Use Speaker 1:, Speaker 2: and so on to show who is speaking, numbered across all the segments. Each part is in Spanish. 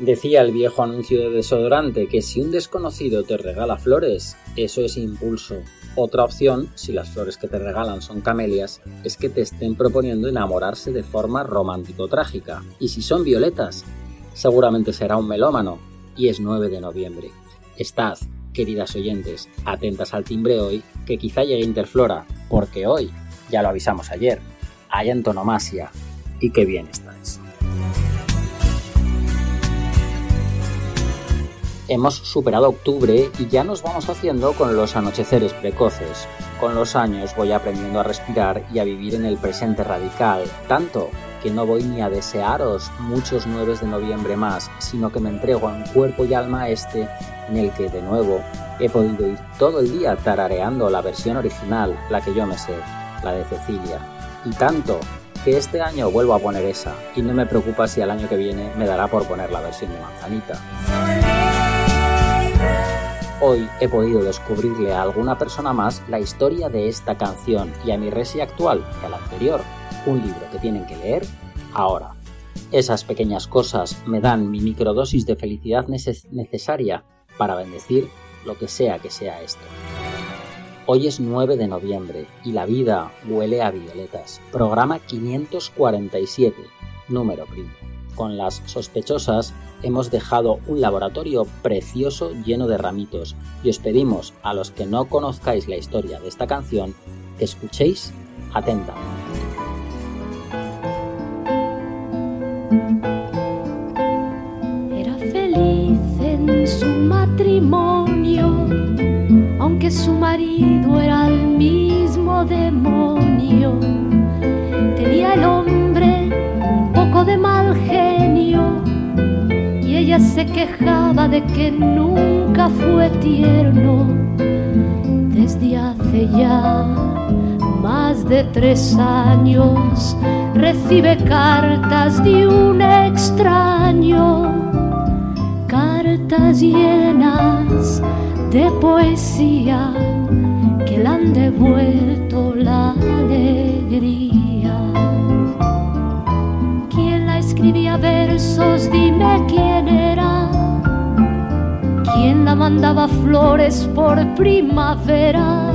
Speaker 1: Decía el viejo anuncio de desodorante que si un desconocido te regala flores, eso es impulso. Otra opción, si las flores que te regalan son camelias, es que te estén proponiendo enamorarse de forma romántico-trágica. Y si son violetas, seguramente será un melómano. Y es 9 de noviembre. Estad, queridas oyentes, atentas al timbre hoy, que quizá llegue Interflora, porque hoy, ya lo avisamos ayer, hay antonomasia. Y qué bien estáis. Hemos superado octubre y ya nos vamos haciendo con los anocheceres precoces. Con los años voy aprendiendo a respirar y a vivir en el presente radical, tanto que no voy ni a desearos muchos 9 de noviembre más, sino que me entrego en cuerpo y alma a este, en el que de nuevo he podido ir todo el día tarareando la versión original, la que yo me sé, la de Cecilia. Y tanto que este año vuelvo a poner esa, y no me preocupa si al año que viene me dará por poner la versión de Manzanita hoy he podido descubrirle a alguna persona más la historia de esta canción y a mi resi actual que al anterior, un libro que tienen que leer ahora. Esas pequeñas cosas me dan mi microdosis de felicidad necesaria para bendecir lo que sea que sea esto. Hoy es 9 de noviembre y la vida huele a violetas. Programa 547, número primo con las sospechosas hemos dejado un laboratorio precioso lleno de ramitos y os pedimos a los que no conozcáis la historia de esta canción que escuchéis atentamente.
Speaker 2: Era feliz en su matrimonio, aunque su marido era el mismo demonio. Tenía el de mal genio ella se quejaba de que nunca fue tierno desde hace ya más de tres años recibe cartas de un extraño, cartas llenas de poesía que le han devuelto la alegría. Escribía versos? Dime quién ¿Quién la mandaba flores por primavera?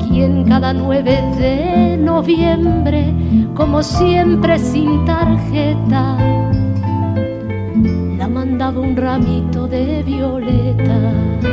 Speaker 2: ¿Quién cada 9 de noviembre, como siempre sin tarjeta, la mandaba un ramito de violetas?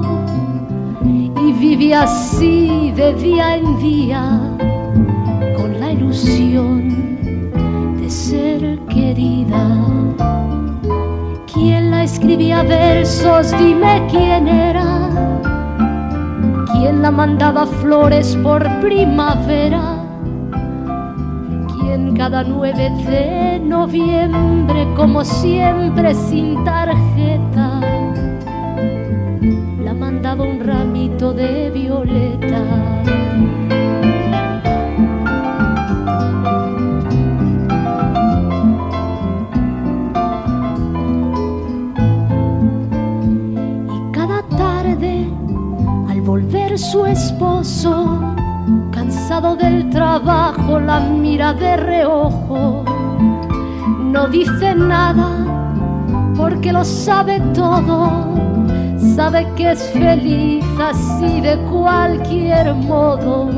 Speaker 2: vive así de día en día con la ilusión de ser querida. ¿Quién la escribía versos? Dime quién era. ¿Quién la mandaba flores por primavera? ¿Quién cada 9 de noviembre, como siempre, sin tarjeta? mandaba un ramito esposo, cansado del trabajo, la mira de reojo. No dice nada porque lo sabe todo. Sabe que es feliz así de cualquier modo.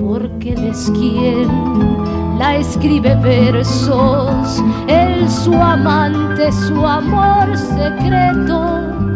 Speaker 2: Porque él es quien la escribe versos. Él su amante, su amor secreto.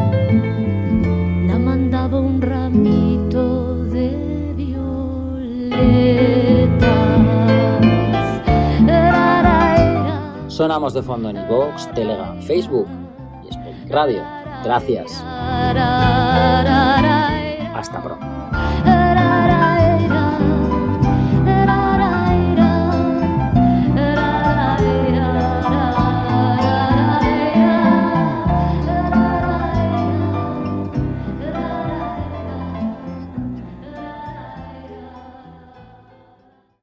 Speaker 1: Sonamos de fondo en iVoox, Telegram, Facebook y Sputnik Radio. Gracias. Hasta pronto.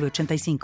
Speaker 3: 85